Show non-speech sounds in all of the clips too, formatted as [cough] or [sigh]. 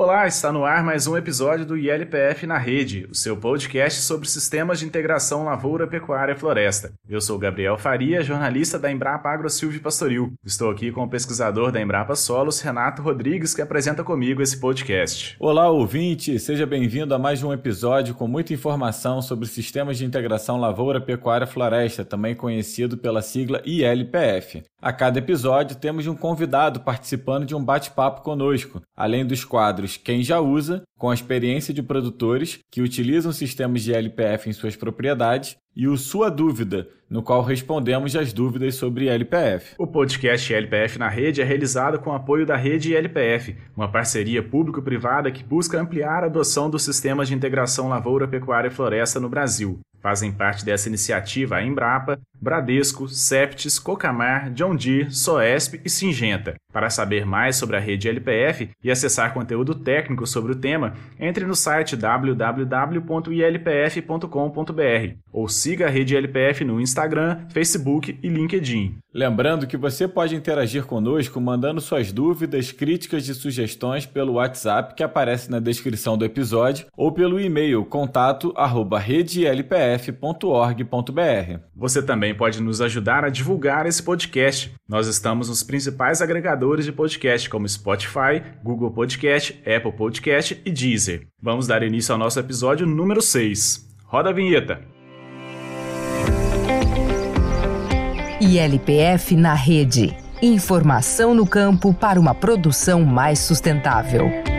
Olá, está no ar mais um episódio do ILPF na Rede, o seu podcast sobre sistemas de integração lavoura, pecuária e floresta. Eu sou Gabriel Faria, jornalista da Embrapa Agro Silvio Pastoril. Estou aqui com o pesquisador da Embrapa Solos, Renato Rodrigues, que apresenta comigo esse podcast. Olá, ouvinte, seja bem-vindo a mais um episódio com muita informação sobre sistemas de integração lavoura, pecuária e floresta, também conhecido pela sigla ILPF. A cada episódio temos um convidado participando de um bate-papo conosco, além dos quadros Quem Já Usa, com a experiência de produtores que utilizam sistemas de LPF em suas propriedades, e o Sua Dúvida, no qual respondemos as dúvidas sobre LPF. O podcast LPF na Rede é realizado com apoio da Rede LPF, uma parceria público-privada que busca ampliar a adoção dos sistemas de integração lavoura, pecuária e floresta no Brasil. Fazem parte dessa iniciativa a Embrapa, Bradesco, Septis, Cocamar, John Deere, Soesp e Singenta. Para saber mais sobre a rede LPF e acessar conteúdo técnico sobre o tema, entre no site www.ilpf.com.br ou siga a rede LPF no Instagram, Facebook e LinkedIn. Lembrando que você pode interagir conosco mandando suas dúvidas, críticas e sugestões pelo WhatsApp que aparece na descrição do episódio ou pelo e-mail contato@redelpf.org.br. Você também pode nos ajudar a divulgar esse podcast. Nós estamos nos principais agregadores de podcast como Spotify, Google Podcast, Apple Podcast e Deezer. Vamos dar início ao nosso episódio número 6. Roda a vinheta. ILPF na rede. Informação no campo para uma produção mais sustentável.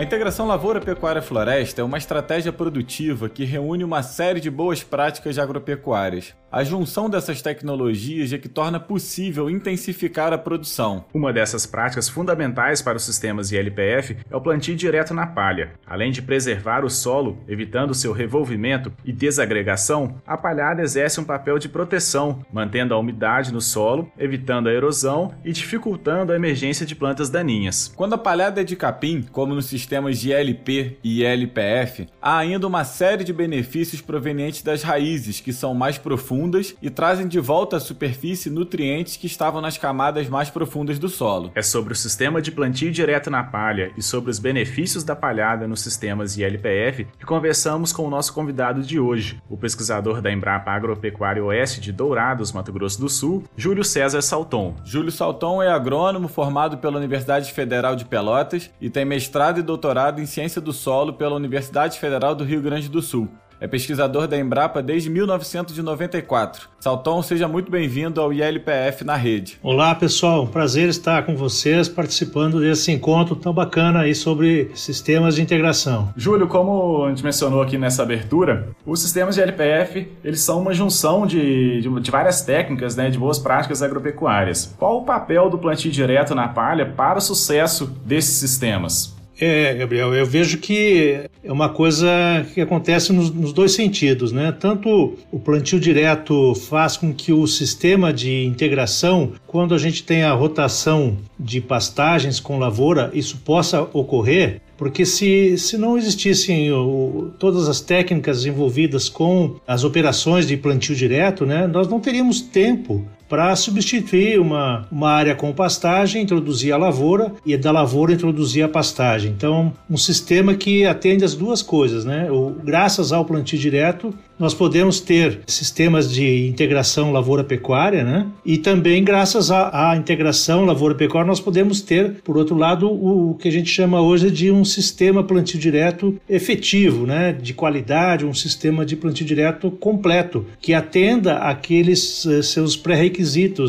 A integração lavoura-pecuária-floresta é uma estratégia produtiva que reúne uma série de boas práticas agropecuárias. A junção dessas tecnologias é que torna possível intensificar a produção. Uma dessas práticas fundamentais para os sistemas ILPF é o plantio direto na palha. Além de preservar o solo, evitando seu revolvimento e desagregação, a palhada exerce um papel de proteção, mantendo a umidade no solo, evitando a erosão e dificultando a emergência de plantas daninhas. Quando a palhada é de capim, como nos sistemas de ILP e ILPF, há ainda uma série de benefícios provenientes das raízes, que são mais profundas e trazem de volta à superfície nutrientes que estavam nas camadas mais profundas do solo. É sobre o sistema de plantio direto na palha e sobre os benefícios da palhada nos sistemas ILPF que conversamos com o nosso convidado de hoje, o pesquisador da Embrapa Agropecuária Oeste de Dourados, Mato Grosso do Sul, Júlio César Salton. Júlio Salton é agrônomo formado pela Universidade Federal de Pelotas e tem mestrado e doutorado em ciência do solo pela Universidade Federal do Rio Grande do Sul. É pesquisador da Embrapa desde 1994. Salton, seja muito bem-vindo ao ILPF na rede. Olá, pessoal. Prazer estar com vocês participando desse encontro tão bacana aí sobre sistemas de integração. Júlio, como a gente mencionou aqui nessa abertura, os sistemas de ILPF eles são uma junção de, de, de várias técnicas, né, de boas práticas agropecuárias. Qual o papel do plantio direto na palha para o sucesso desses sistemas? É, Gabriel, eu vejo que é uma coisa que acontece nos, nos, dois sentidos, né? Tanto o plantio direto faz com que o sistema de integração, quando a gente tem a rotação de pastagens com lavoura, isso possa ocorrer, porque se, se não existissem o, todas as técnicas envolvidas com as operações de plantio direto, né, nós não teríamos tempo para substituir uma, uma área com pastagem, introduzir a lavoura e da lavoura introduzir a pastagem. Então, um sistema que atende as duas coisas, né? O, graças ao plantio direto, nós podemos ter sistemas de integração lavoura-pecuária, né? E também, graças à, integração lavoura-pecuária, nós podemos ter, por outro lado, o, o, que a gente chama hoje de um sistema plantio direto efetivo, né? De qualidade, um sistema de plantio direto completo, que atenda aqueles uh, seus pré-requisitos,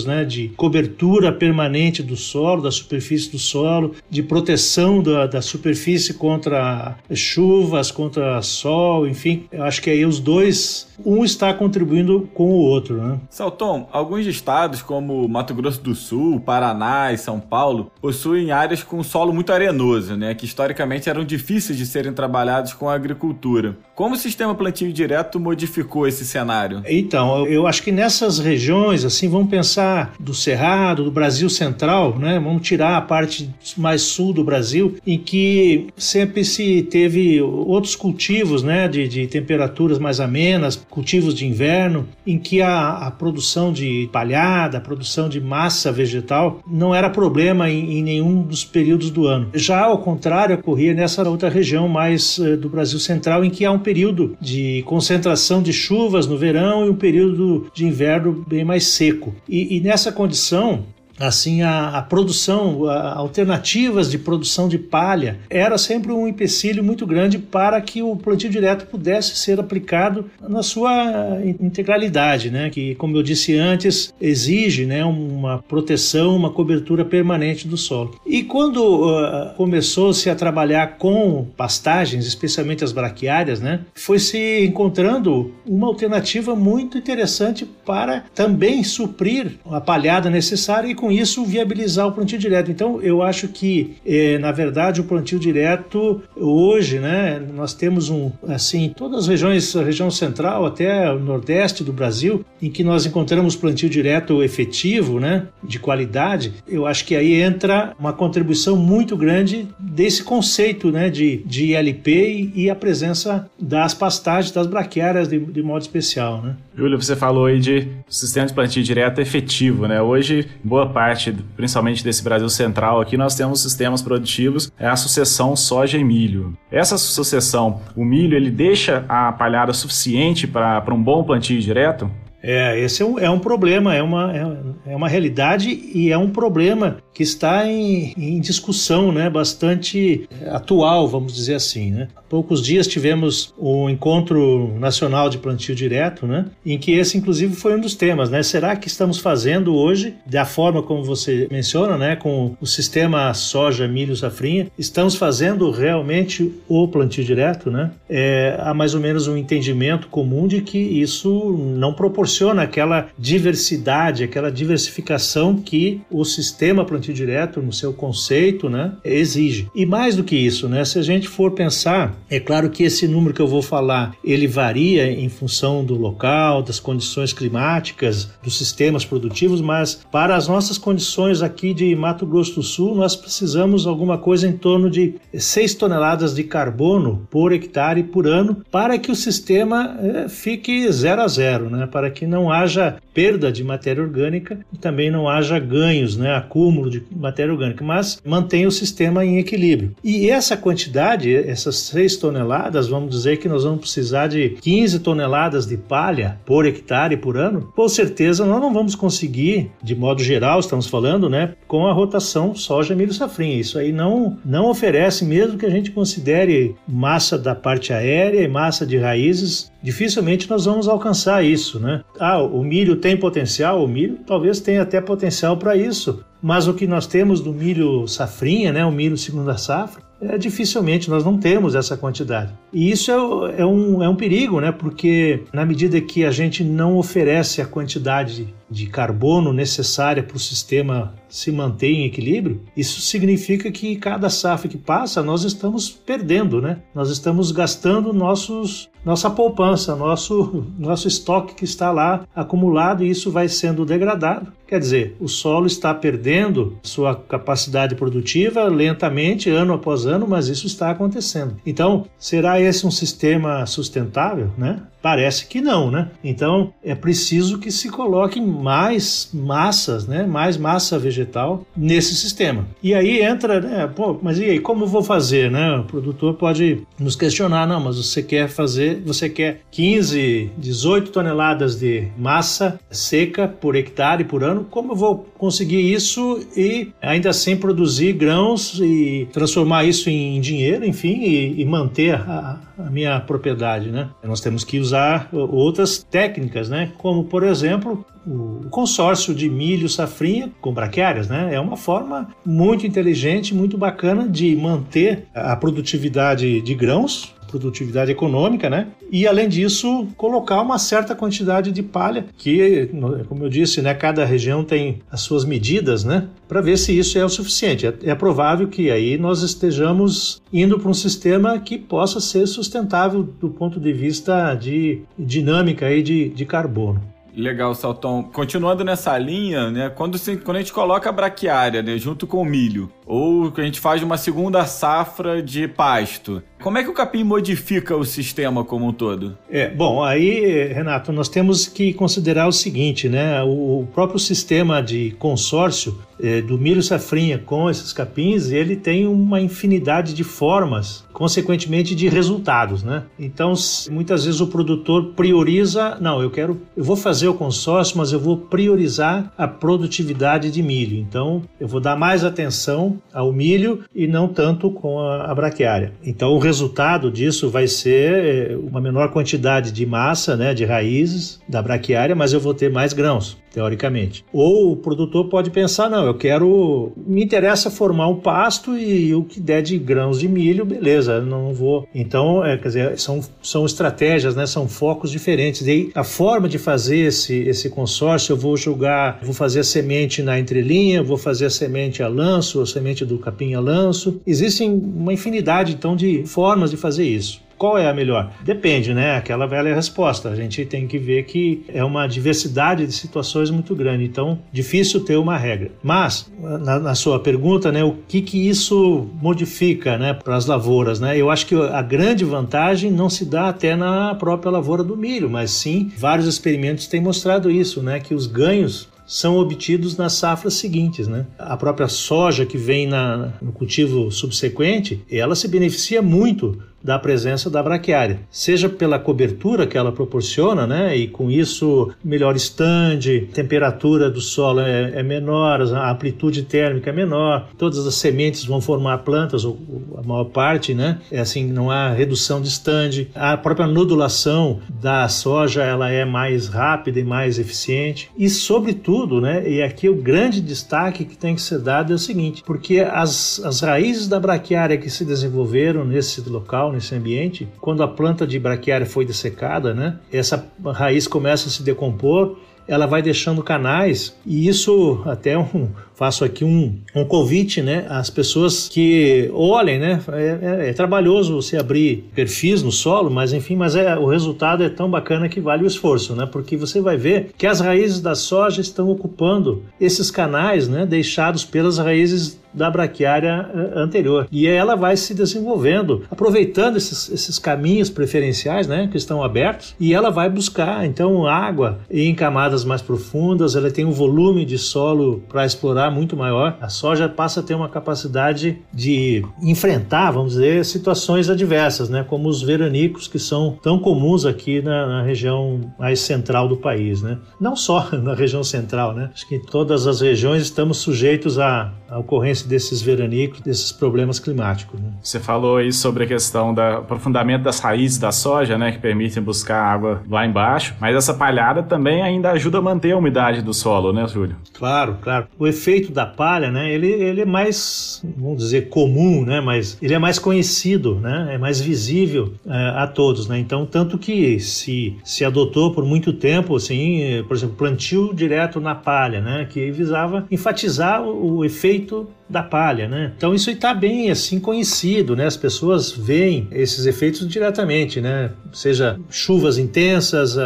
né? De cobertura permanente do solo, da superfície do solo, de proteção da, da superfície contra chuvas, contra sol, enfim. Eu acho que aí os dois um está contribuindo com o outro. Né? Salton, alguns estados como Mato Grosso do Sul, Paraná e São Paulo possuem áreas com solo muito arenoso, né, que historicamente eram difíceis de serem trabalhados com a agricultura. Como o sistema plantio direto modificou esse cenário? Então, eu acho que nessas regiões, assim, vamos pensar do Cerrado, do Brasil Central, né? Vamos tirar a parte mais sul do Brasil, em que sempre se teve outros cultivos, né? De, de temperaturas mais amenas, cultivos de inverno, em que a, a produção de palhada, a produção de massa vegetal não era problema em, em nenhum dos períodos do ano. Já ao contrário, ocorria nessa outra região mais uh, do Brasil Central, em que há um período de concentração de chuvas no verão e um período de inverno bem mais seco. E, e nessa condição, assim a, a produção, a, alternativas de produção de palha era sempre um empecilho muito grande para que o plantio direto pudesse ser aplicado na sua integralidade, né? Que, como eu disse antes, exige, né, uma proteção, uma cobertura permanente do solo. E quando uh, começou-se a trabalhar com pastagens, especialmente as braquiárias, né, foi se encontrando uma alternativa muito interessante para também suprir a palhada necessária e com isso viabilizar o plantio direto. Então, eu acho que, é, na verdade, o plantio direto hoje, né, nós temos um, assim, todas as regiões, a região central até o nordeste do Brasil, em que nós encontramos plantio direto efetivo, né, de qualidade, eu acho que aí entra uma contribuição muito grande desse conceito, né, de, de ILP e, a presença das pastagens, das braquiárias de, de modo especial, né. Júlio, você falou aí de sistema de plantio direto efetivo, né? Hoje, boa parte, principalmente desse Brasil central aqui, nós temos sistemas produtivos, é a sucessão soja e milho. Essa sucessão, o milho, ele deixa a palhada suficiente para um bom plantio direto? É, esse é um, é um problema, é uma, é, é, uma realidade e é um problema que está em, em discussão né, bastante atual, vamos dizer assim. Né? Poucos dias tivemos o Encontro Nacional de Plantio Direto, né, em que esse, inclusive, foi um dos temas. Né? Será que estamos fazendo hoje, da forma como você menciona, né, com o sistema soja, milho, safrinha, estamos fazendo realmente o plantio direto? Né? É, há mais ou menos um entendimento comum de que isso não proporciona aquela diversidade, aquela diversificação que o sistema plantio direto, no seu conceito, né, exige. E mais do que isso, né, se a gente for pensar, é claro que esse número que eu vou falar, ele varia em função do local, das condições climáticas, dos sistemas produtivos, mas para as nossas condições aqui de Mato Grosso do Sul, nós precisamos alguma coisa em torno de 6 toneladas de carbono por hectare por ano para que o sistema é, fique zero a zero, né, para que que não haja perda de matéria orgânica e também não haja ganhos, né, acúmulo de matéria orgânica, mas mantenha o sistema em equilíbrio. E essa quantidade, essas 6 toneladas, vamos dizer que nós vamos precisar de 15 toneladas de palha por hectare por ano, com certeza nós não vamos conseguir, de modo geral, estamos falando, né, com a rotação soja, milho, safrinha. Isso aí não, não oferece, mesmo que a gente considere massa da parte aérea e massa de raízes, dificilmente nós vamos alcançar isso, né? Ah, o milho tem potencial? O milho talvez tenha até potencial para isso, mas o que nós temos do milho safrinha, né, o milho segunda safra, é, dificilmente nós não temos essa quantidade. E isso é, é, um, é um perigo, né? Porque na medida que a gente não oferece a quantidade de carbono necessária para o sistema se manter em equilíbrio, isso significa que cada safra que passa nós estamos perdendo, né? Nós estamos gastando nossos nossa poupança, nosso [laughs] nosso estoque que está lá acumulado e isso vai sendo degradado. Quer dizer, o solo está perdendo sua capacidade produtiva lentamente, ano após ano, mas isso está acontecendo. Então, será esse um sistema sustentável, né? Parece que não, né? Então é preciso que se coloque mais massas, né? Mais massa vegetal nesse sistema. E aí entra, né? Pô, mas e aí como vou fazer, né? O produtor pode nos questionar, não, mas você quer fazer, você quer 15, 18 toneladas de massa seca por hectare por ano? Como eu vou conseguir isso e ainda assim produzir grãos e transformar isso em dinheiro, enfim, e, e manter a, a minha propriedade, né? Nós temos que usar outras técnicas, né? Como, por exemplo, o consórcio de milho safrinha com braquiárias, né? É uma forma muito inteligente, muito bacana de manter a produtividade de grãos produtividade econômica, né? E além disso, colocar uma certa quantidade de palha, que, como eu disse, né, cada região tem as suas medidas, né? Para ver se isso é o suficiente. É, é provável que aí nós estejamos indo para um sistema que possa ser sustentável do ponto de vista de dinâmica aí de, de carbono. Legal, Salton. Continuando nessa linha, né? Quando, se, quando a gente coloca a braquiária né, junto com o milho, ou que a gente faz uma segunda safra de pasto, como é que o capim modifica o sistema como um todo? É, bom, aí, Renato, nós temos que considerar o seguinte, né? O próprio sistema de consórcio é, do milho safrinha com esses capins, ele tem uma infinidade de formas, consequentemente de resultados, né? Então, muitas vezes o produtor prioriza, não, eu quero, eu vou fazer o consórcio, mas eu vou priorizar a produtividade de milho. Então, eu vou dar mais atenção ao milho e não tanto com a, a braquiária. Então, o resultado disso vai ser é, uma menor quantidade de massa, né, de raízes da braquiária, mas eu vou ter mais grãos teoricamente. Ou o produtor pode pensar, não, eu quero, me interessa formar um pasto e o que der de grãos de milho, beleza, não vou. Então, é, quer dizer, são, são estratégias, né, são focos diferentes. E aí, a forma de fazer esse, esse consórcio, eu vou jogar, vou fazer a semente na entrelinha, vou fazer a semente a lanço, a semente do capim a lanço. Existem uma infinidade, então, de formas de fazer isso. Qual é a melhor? Depende, né? Aquela velha resposta. A gente tem que ver que é uma diversidade de situações muito grande, então difícil ter uma regra. Mas, na, na sua pergunta, né, o que, que isso modifica né, para as lavouras? Né? Eu acho que a grande vantagem não se dá até na própria lavoura do milho, mas sim vários experimentos têm mostrado isso, né, que os ganhos são obtidos nas safras seguintes. Né? A própria soja que vem na, no cultivo subsequente, ela se beneficia muito da presença da braquiária, seja pela cobertura que ela proporciona, né, e com isso melhor stand, temperatura do solo é, é, menor, a amplitude térmica é menor, todas as sementes vão formar plantas, ou, a maior parte, né, é assim, não há redução de stand, a própria nodulação da soja ela é mais rápida e mais eficiente, e sobretudo, né, e aqui o grande destaque que tem que ser dado é o seguinte, porque as, as raízes da braquiária que se desenvolveram nesse local nesse ambiente, quando a planta de braquiária foi dessecada, né, essa raiz começa a se decompor, ela vai deixando canais e isso até um, faço aqui um, um convite né, às pessoas que olhem, né? É, é, é, trabalhoso você abrir perfis no solo, mas enfim, mas é, o resultado é tão bacana que vale o esforço, né? Porque você vai ver que as raízes da soja estão ocupando esses canais, né? Deixados pelas raízes da braquiária eh, anterior. E ela vai se desenvolvendo, aproveitando esses, esses caminhos preferenciais né, que estão abertos, e ela vai buscar então água em camadas mais profundas, ela tem um volume de solo para explorar muito maior, a soja passa a ter uma capacidade de enfrentar, vamos dizer, situações adversas, né, como os veranicos que são tão comuns aqui na, na região mais central do país, né? Não só [laughs] na região central, né? Acho que em todas as regiões estamos sujeitos à, à ocorrência desses veranicos, desses problemas climáticos. Né? Você falou aí sobre a questão do aprofundamento das raízes da soja, né, que permitem buscar água lá embaixo, mas essa palhada também ainda ajuda a manter a umidade do solo, né, Júlio? Claro, claro. O efeito efeito da palha, né, ele, ele é mais, vamos dizer, comum, né, mas ele é mais conhecido, né, é mais visível é, a todos, né, então tanto que se, se adotou por muito tempo, assim, por exemplo, plantio direto na palha, né, que visava enfatizar o, o efeito da palha, né? Então isso está bem assim conhecido, né? As pessoas veem esses efeitos diretamente, né? Seja chuvas intensas,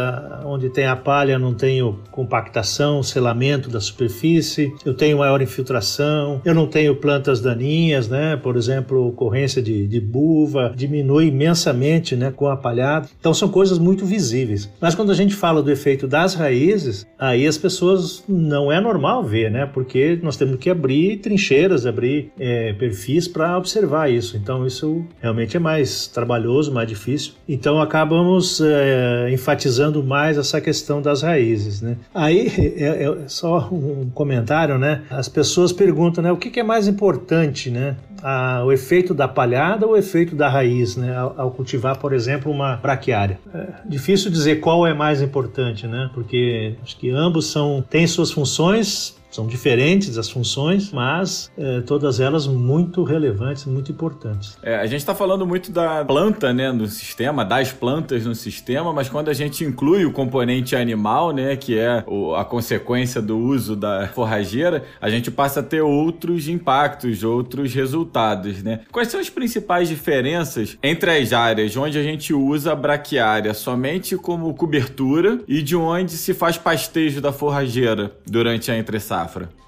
onde tem a palha não tenho compactação, selamento da superfície, eu tenho maior infiltração, eu não tenho plantas daninhas, né? Por exemplo, ocorrência de, de buva diminui imensamente, né? Com a palhada. Então são coisas muito visíveis. Mas quando a gente fala do efeito das raízes, aí as pessoas não é normal ver, né? Porque nós temos que abrir trincheiras abrir é, perfis para observar isso. Então, isso realmente é mais trabalhoso, mais difícil. Então, acabamos é, enfatizando mais essa questão das raízes. Né? Aí, [laughs] é, é só um comentário, né? As pessoas perguntam, né? O que, que é mais importante, né? A, o efeito da palhada ou o efeito da raiz, né? Ao, ao cultivar, por exemplo, uma braquiária. É difícil dizer qual é mais importante, né? Porque acho que ambos são têm suas funções São diferentes as funções, mas é, todas elas muito relevantes, muito importantes. É, a gente está falando muito da planta, né, no sistema, das plantas no sistema, mas quando a gente inclui o componente animal, né, que é o, a consequência do uso da forrageira, a gente passa a ter outros impactos, outros resultados, né? Quais são as principais diferenças entre as áreas onde a gente usa a braquiária somente como cobertura e de onde se faz pastejo da forrageira durante a entre?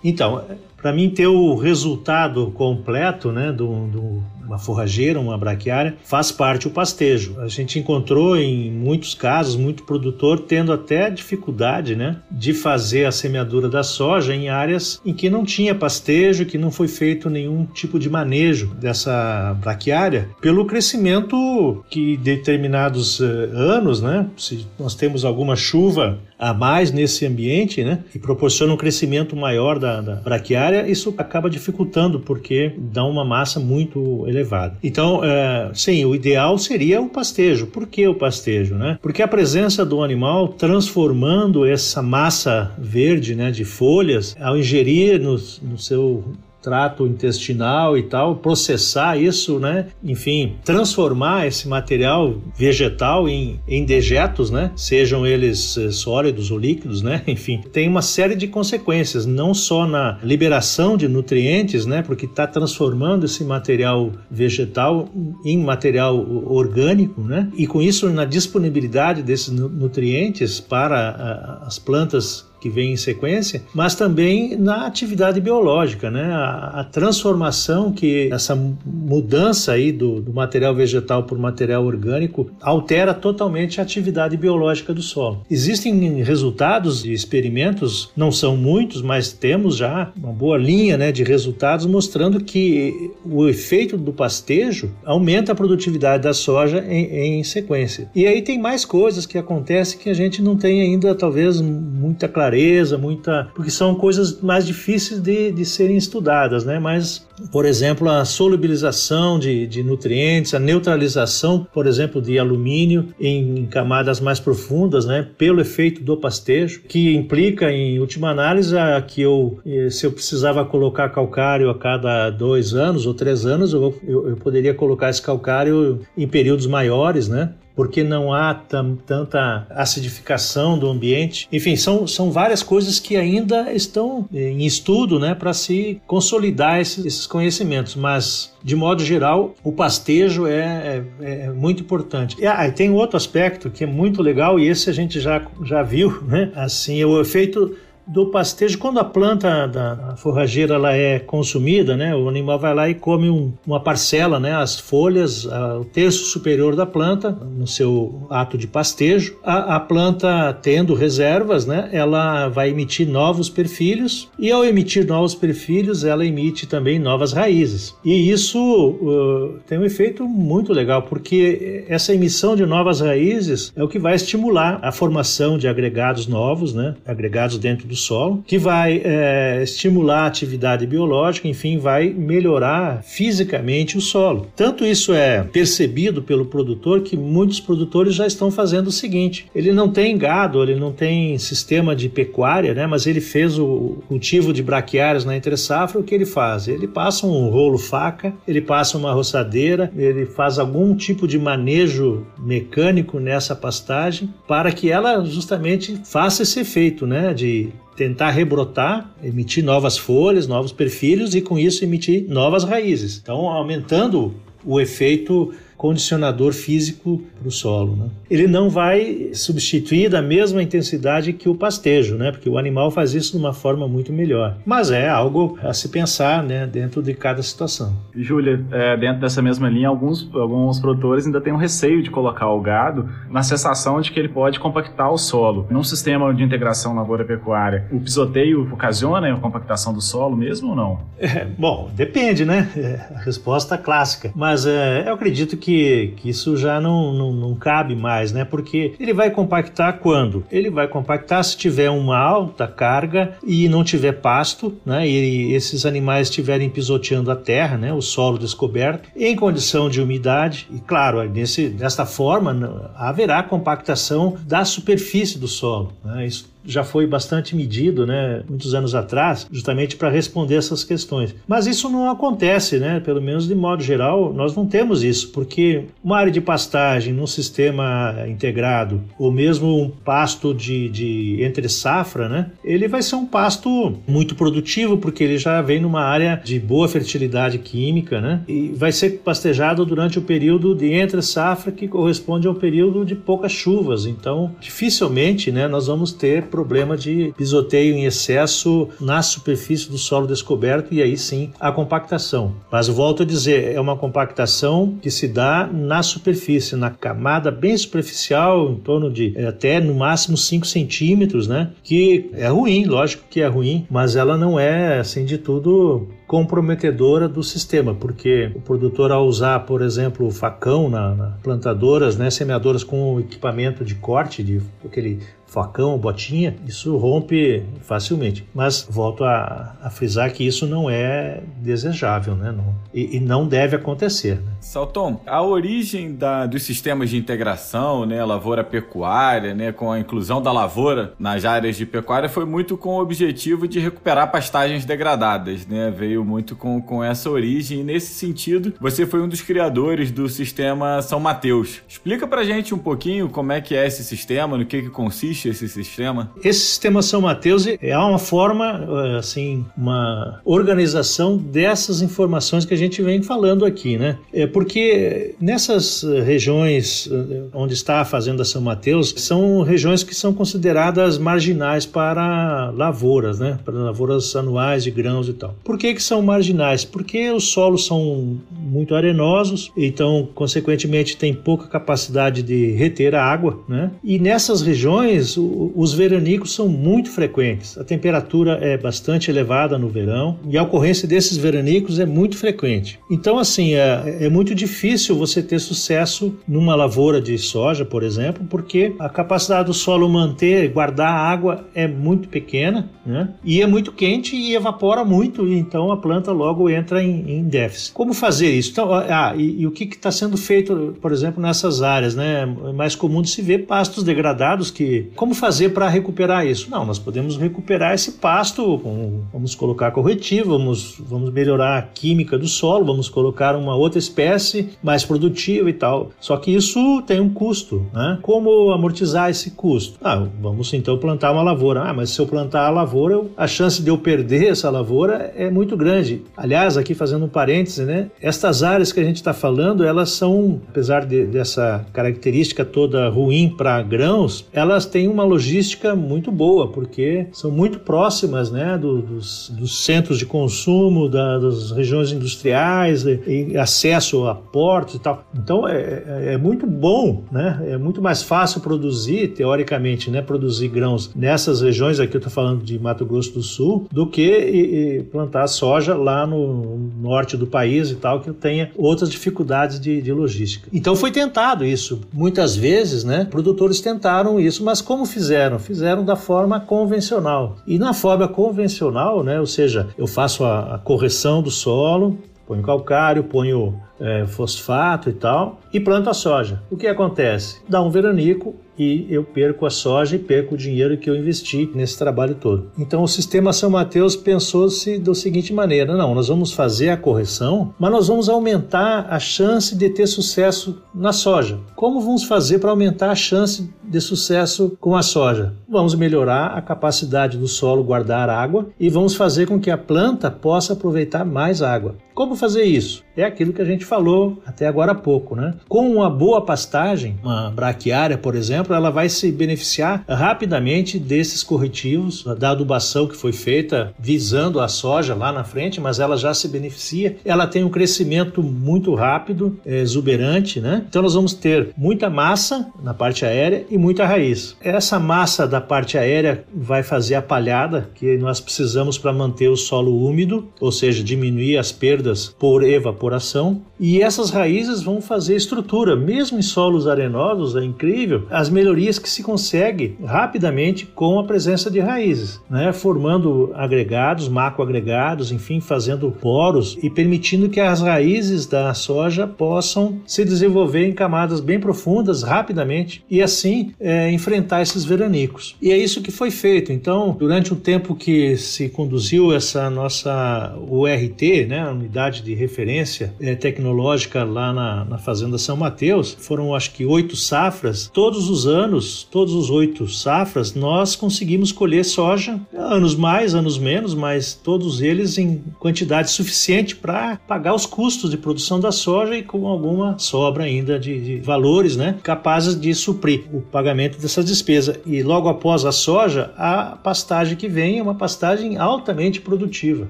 Então, para mim ter o resultado completo, né, do, do uma forrageira, uma braquiária, faz parte o pastejo. A gente encontrou em muitos casos muito produtor tendo até dificuldade, né, de fazer a semeadura da soja em áreas em que não tinha pastejo, que não foi feito nenhum tipo de manejo dessa braquiária, pelo crescimento que determinados uh, anos, né, se nós temos alguma chuva a mais nesse ambiente, né, que proporciona um crescimento maior da, da braquiária, isso acaba dificultando porque dá uma massa muito elevada. Então, é, sim, o ideal seria o pastejo. Por que o pastejo, né? Porque a presença do animal transformando essa massa verde, né, de folhas, ao ingerir no, no seu trato intestinal e tal, processar isso, né? Enfim, transformar esse material vegetal em, em dejetos, né? Sejam eles eh, sólidos ou líquidos, né? [laughs] Enfim, tem uma série de consequências, não só na liberação de nutrientes, né? Porque está transformando esse material vegetal em material orgânico, né? E com isso na disponibilidade desses nutrientes para as plantas que vem em sequência, mas também na atividade biológica, né? A, a transformação que essa mudança aí do, do, material vegetal por material orgânico altera totalmente a atividade biológica do solo. Existem resultados de experimentos, não são muitos, mas temos já uma boa linha né, de resultados mostrando que o efeito do pastejo aumenta a produtividade da soja em, em sequência. E aí tem mais coisas que acontecem que a gente não tem ainda, talvez, muita clareza clareza, muita. porque são coisas mais difíceis de, de serem estudadas, né? Mas, por exemplo, a solubilização de, de nutrientes, a neutralização, por exemplo, de alumínio em camadas mais profundas, né? Pelo efeito do pastejo, que implica, em última análise, a que eu, eh, se eu precisava colocar calcário a cada dois anos ou três anos, eu, eu, eu poderia colocar esse calcário em períodos maiores, né? Porque não há tanta acidificação do ambiente. Enfim, são, são várias coisas que ainda estão eh, em estudo né, para se consolidar esses, esses, conhecimentos, mas de modo geral, o pastejo é, é, é muito importante. E ah, tem outro aspecto que é muito legal e esse a gente já, já viu, [laughs] né? Assim, o efeito do pastejo, quando a planta da forrageira ela é consumida, né, o animal vai lá e come um, uma parcela, né, as folhas, a, o terço superior da planta, no seu ato de pastejo. A, a, planta, tendo reservas, né, ela vai emitir novos perfilhos e ao emitir novos perfilhos, ela emite também novas raízes. E isso uh, tem um efeito muito legal, porque essa emissão de novas raízes é o que vai estimular a formação de agregados novos, né, agregados dentro do solo, que vai é, estimular a atividade biológica, enfim, vai melhorar fisicamente o solo. Tanto isso é percebido pelo produtor que muitos produtores já estão fazendo o seguinte: ele não tem gado, ele não tem sistema de pecuária, né? Mas ele fez o cultivo de braquiárias na entre safra. O que ele faz? Ele passa um rolo faca, ele passa uma roçadeira, ele faz algum tipo de manejo mecânico nessa pastagem para que ela justamente faça esse efeito, né? De tentar rebrotar, emitir novas folhas, novos perfilhos e com isso emitir novas raízes. Então, aumentando o efeito condicionador físico para o solo. Né? Ele não vai substituir da mesma intensidade que o pastejo, né? porque o animal faz isso de uma forma muito melhor. Mas é algo a se pensar né? dentro de cada situação. Júlia, é, dentro dessa mesma linha, alguns, alguns produtores ainda têm um receio de colocar o gado na sensação de que ele pode compactar o solo. Num sistema de integração lavoura-pecuária, o pisoteio ocasiona a compactação do solo mesmo ou não? É, bom, depende, né? É, a resposta clássica. Mas é, eu acredito que que, que isso já não, não, não cabe mais, né? Porque ele vai compactar quando? Ele vai compactar se tiver uma alta carga e não tiver pasto, né? E esses animais estiverem pisoteando a terra, né? O solo descoberto, em condição de umidade. E claro, nesse, desta forma haverá compactação da superfície do solo. Né? Isso já foi bastante medido, né, muitos anos atrás, justamente para responder essas questões. Mas isso não acontece, né? Pelo menos de modo geral, nós não temos isso, porque uma área de pastagem num sistema integrado, ou mesmo um pasto de, de entre safra, né? Ele vai ser um pasto muito produtivo, porque ele já vem numa área de boa fertilidade química, né? E vai ser pastejado durante o período de entre safra que corresponde ao período de poucas chuvas. Então, dificilmente, né, nós vamos ter problema de pisoteio em excesso na superfície do solo descoberto e aí sim a compactação. Mas volto a dizer, é uma compactação que se dá na superfície, na camada bem superficial, em torno de é, até no máximo 5 centímetros, né? Que é ruim, lógico que é ruim, mas ela não é, assim de tudo, comprometedora do sistema, porque o produtor ao usar, por exemplo, o facão na, na plantadoras, né, semeadoras com equipamento de corte, de aquele facão, botinha, isso rompe facilmente. Mas volto a, a frisar que isso não é desejável, né? Não, e, e, não deve acontecer. Né? Salton, a origem da, dos sistemas de integração, né, lavoura-pecuária, né, com a inclusão da lavoura nas áreas de pecuária, foi muito com o objetivo de recuperar pastagens degradadas, né? Veio muito com, com essa origem e nesse sentido, você foi um dos criadores do sistema São Mateus. Explica pra gente um pouquinho como é que é esse sistema, no que, que consiste existe esse sistema? Esse sistema São Mateus é uma forma, eh, assim, uma organização dessas informações que a gente vem falando aqui, né? É porque nessas regiões eh, onde está a Fazenda São Mateus, são regiões que são consideradas marginais para lavouras, né? Para lavouras anuais de grãos e tal. Por que que são marginais? Porque os solos são muito arenosos, então, consequentemente, tem pouca capacidade de reter a água, né? E nessas regiões os veranicos são muito frequentes. A temperatura é bastante elevada no verão e a ocorrência desses veranicos é muito frequente. Então, assim, é, é muito difícil você ter sucesso numa lavoura de soja, por exemplo, porque a capacidade do solo manter, guardar água é muito pequena, né? E é muito quente e evapora muito, e então a planta logo entra em, em déficit. Como fazer isso? Então, ah, e, e o que está sendo feito, por exemplo, nessas áreas, né? É mais comum de se ver pastos degradados que como fazer para recuperar isso? Não, nós podemos recuperar esse pasto, com, vamos colocar corretivo, vamos, vamos melhorar a química do solo, vamos colocar uma outra espécie mais produtiva e tal. Só que isso tem um custo, né? Como amortizar esse custo? Ah, vamos então plantar uma lavoura. Ah, mas se eu plantar a lavoura, a chance de eu perder essa lavoura é muito grande. Aliás, aqui fazendo um parêntese, né? Estas áreas que a gente está falando, elas são, apesar de, dessa característica toda ruim para grãos, elas têm uma logística muito boa, porque são muito próximas né, do, dos, dos, centros de consumo, da, das regiões industriais, e, e, acesso a portos e tal. Então é, é, é, muito bom, né? é muito mais fácil produzir, teoricamente, né, produzir grãos nessas regiões, aqui eu estou falando de Mato Grosso do Sul, do que e, e plantar soja lá no norte do país e tal, que tenha outras dificuldades de, de logística. Então foi tentado isso. Muitas vezes, né, produtores tentaram isso, mas como como fizeram? Fizeram da forma convencional. E na forma convencional, né, ou seja, eu faço a, a correção do solo, ponho calcário, ponho é, fosfato e tal, e planto a soja. O que acontece? Dá um veranico, e eu perco a soja e perco o dinheiro que eu investi nesse trabalho todo. Então o sistema São Mateus pensou-se da seguinte maneira: não, nós vamos fazer a correção, mas nós vamos aumentar a chance de ter sucesso na soja. Como vamos fazer para aumentar a chance de sucesso com a soja? Vamos melhorar a capacidade do solo guardar água e vamos fazer com que a planta possa aproveitar mais água. Como fazer isso? É aquilo que a gente falou até agora há pouco, né? Com uma boa pastagem, uma braquiária, por exemplo, ela vai se beneficiar rapidamente desses corretivos, da adubação que foi feita visando a soja lá na frente, mas ela já se beneficia. Ela tem um crescimento muito rápido, exuberante, né? Então nós vamos ter muita massa na parte aérea e muita raiz. Essa massa da parte aérea vai fazer a palhada que nós precisamos para manter o solo úmido, ou seja, diminuir as perdas por evaporação E essas raízes vão fazer estrutura, mesmo em solos arenosos, é incrível as melhorias que se consegue rapidamente com a presença de raízes, né? formando agregados, macroagregados, enfim, fazendo poros e permitindo que as raízes da soja possam se desenvolver em camadas bem profundas rapidamente e assim é, enfrentar esses veranicos. E é isso que foi feito. Então, durante o tempo que se conduziu essa nossa URT, né, unidade de referência é, tecnológica lá na, na Fazenda São Mateus, foram acho que oito safras. Todos os anos, todos os oito safras, nós conseguimos colher soja, anos mais, anos menos, mas todos eles em quantidade suficiente para pagar os custos de produção da soja e com alguma sobra ainda de, de valores, né, capazes de suprir o pagamento dessas despesas. E logo após a soja, a pastagem que vem é uma pastagem altamente produtiva,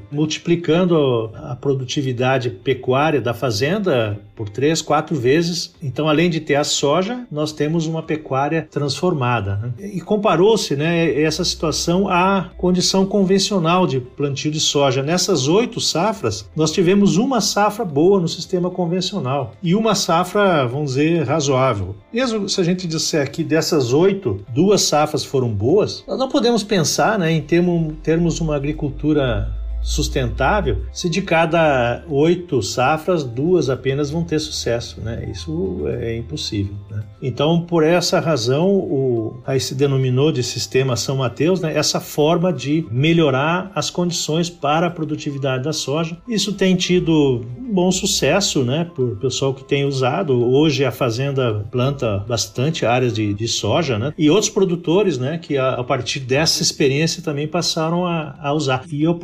multiplicando a produtividade pecuária da fazenda por três, quatro vezes. Então, além de ter a soja, nós temos uma pecuária transformada. Né? E comparou-se né, essa situação à condição convencional de plantio de soja. Nessas oito safras, nós tivemos uma safra boa no sistema convencional e uma safra, vamos dizer, razoável. Mesmo se a gente disser aqui dessas oito, duas safras foram boas, nós não podemos pensar né, em termos, termos uma agricultura sustentável se de cada oito safras, duas apenas vão ter sucesso. Né? Isso é impossível. Né? Então, por essa razão, o, aí se denominou de Sistema São Mateus né, essa forma de melhorar as condições para a produtividade da soja. Isso tem tido bom sucesso né, por pessoal que tem usado. Hoje a fazenda planta bastante áreas de, de soja né, e outros produtores né, que a, a partir dessa experiência também passaram a, a usar. E a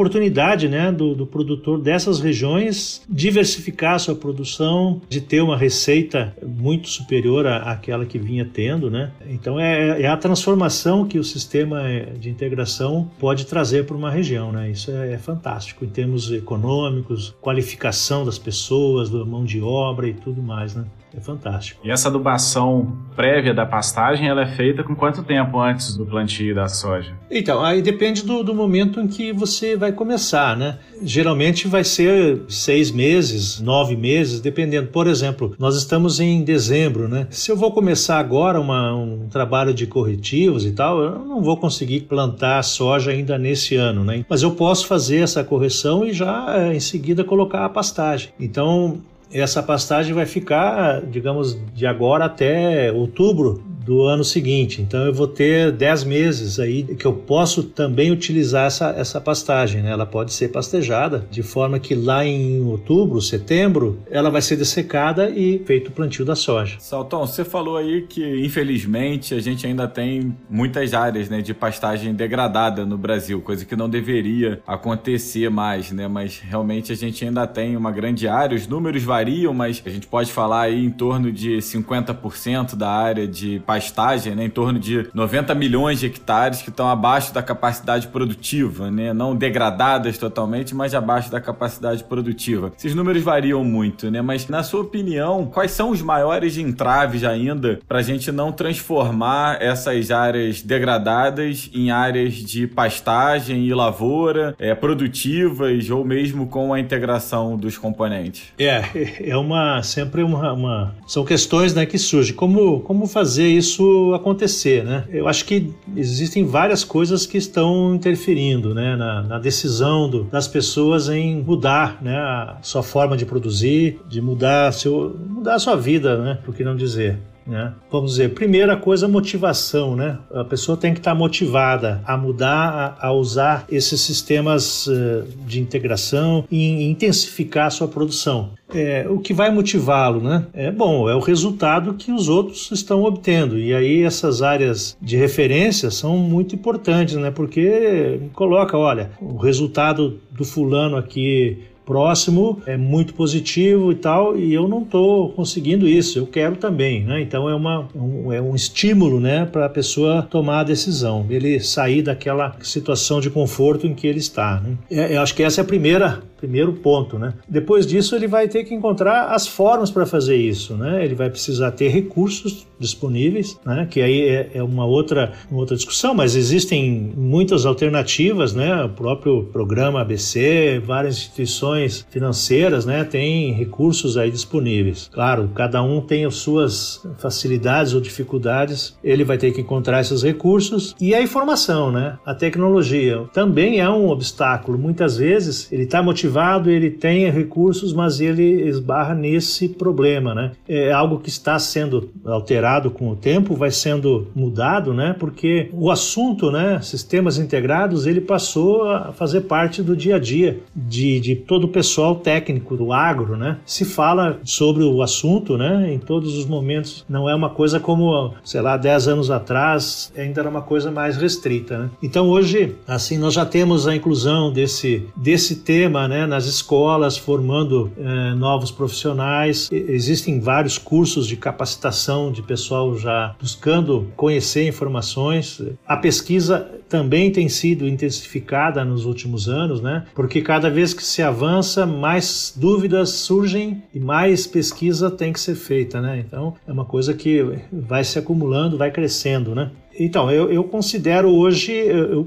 né, do, do produtor dessas regiões diversificar sua produção, de ter uma receita muito superior à, àquela que vinha tendo. Né? Então é, é a transformação que o sistema de integração pode trazer para uma região. Né? Isso é, é fantástico em termos econômicos, qualificação das pessoas, da mão de obra e tudo mais, né? É fantástico. E essa adubação prévia da pastagem, ela é feita com quanto tempo antes do plantio da soja? Então, aí depende do, do momento em que você vai começar, né? Geralmente vai ser seis meses, nove meses, dependendo. Por exemplo, nós estamos em dezembro, né? Se eu vou começar agora uma, um trabalho de corretivos e tal, eu não vou conseguir plantar soja ainda nesse ano, né? Mas eu posso fazer essa correção e já eh, em seguida colocar a pastagem. Então, essa pastagem vai ficar, digamos, de agora até outubro do ano seguinte. Então eu vou ter 10 meses aí que eu posso também utilizar essa, essa pastagem. Né? Ela pode ser pastejada de forma que lá em outubro, setembro, ela vai ser dessecada e feito o plantio da soja. Salton, você falou aí que infelizmente a gente ainda tem muitas áreas né, de pastagem degradada no Brasil, coisa que não deveria acontecer mais, né? Mas realmente a gente ainda tem uma grande área, os números variam, mas a gente pode falar aí em torno de 50% da área de pastagem pastagem, né, em torno de 90 milhões de hectares que estão abaixo da capacidade produtiva, né, não degradadas totalmente, mas abaixo da capacidade produtiva. Esses números variam muito, né, mas na sua opinião, quais são os maiores entraves ainda para a gente não transformar essas áreas degradadas em áreas de pastagem e lavoura é, produtivas ou mesmo com a integração dos componentes? É, é uma sempre uma, uma são questões né, que surgem. Como, como fazer isso isso acontecer, né? Eu acho que existem várias coisas que estão interferindo, né, na, na decisão do, das pessoas em mudar, né, a sua forma de produzir, de mudar seu, mudar a sua vida, né? Por que não dizer? Né? Vamos dizer, primeira coisa, motivação. Né? A pessoa tem que estar motivada a mudar, a, a usar esses sistemas uh, de integração e intensificar a sua produção. É, o que vai motivá-lo, né? É bom, é o resultado que os outros estão obtendo. E aí essas áreas de referência são muito importantes, né? Porque coloca, olha, o resultado do fulano aqui próximo é muito positivo e tal, e eu não estou conseguindo isso, eu quero também, né? Então é, uma, um, é um estímulo, né, para a pessoa tomar a decisão, ele sair daquela situação de conforto em que ele está. Né? É, eu acho que essa é a primeira primeiro ponto, né? Depois disso ele vai ter que encontrar as formas para fazer isso, né? Ele vai precisar ter recursos disponíveis, né? Que aí é, é, uma outra uma outra discussão, mas existem muitas alternativas, né? O próprio programa ABC, várias instituições financeiras, né, tem recursos aí disponíveis. Claro, cada um tem as suas facilidades ou dificuldades, ele vai ter que encontrar esses recursos e a informação, né, a tecnologia também é um obstáculo. Muitas vezes ele está motivado, ele tem recursos, mas ele esbarra nesse problema, né? É algo que está sendo alterado com o tempo, vai sendo mudado, né? Porque o assunto, né, sistemas integrados, ele passou a fazer parte do dia a dia de, de todo o pessoal técnico do agro, né? Se fala sobre o assunto, né, em todos os momentos. Não é uma coisa como, sei lá, 10 anos atrás, ainda era uma coisa mais restrita, né? Então hoje, assim, nós já temos a inclusão desse, desse tema, né, nas escolas, formando eh, novos profissionais. E, existem vários cursos de capacitação de pessoal já buscando conhecer informações. A pesquisa também tem sido intensificada nos últimos anos, né? Porque cada vez que se avança, mais dúvidas surgem e mais pesquisa tem que ser feita, né? Então é uma coisa que vai se acumulando, vai crescendo, né? Então, eu, eu considero hoje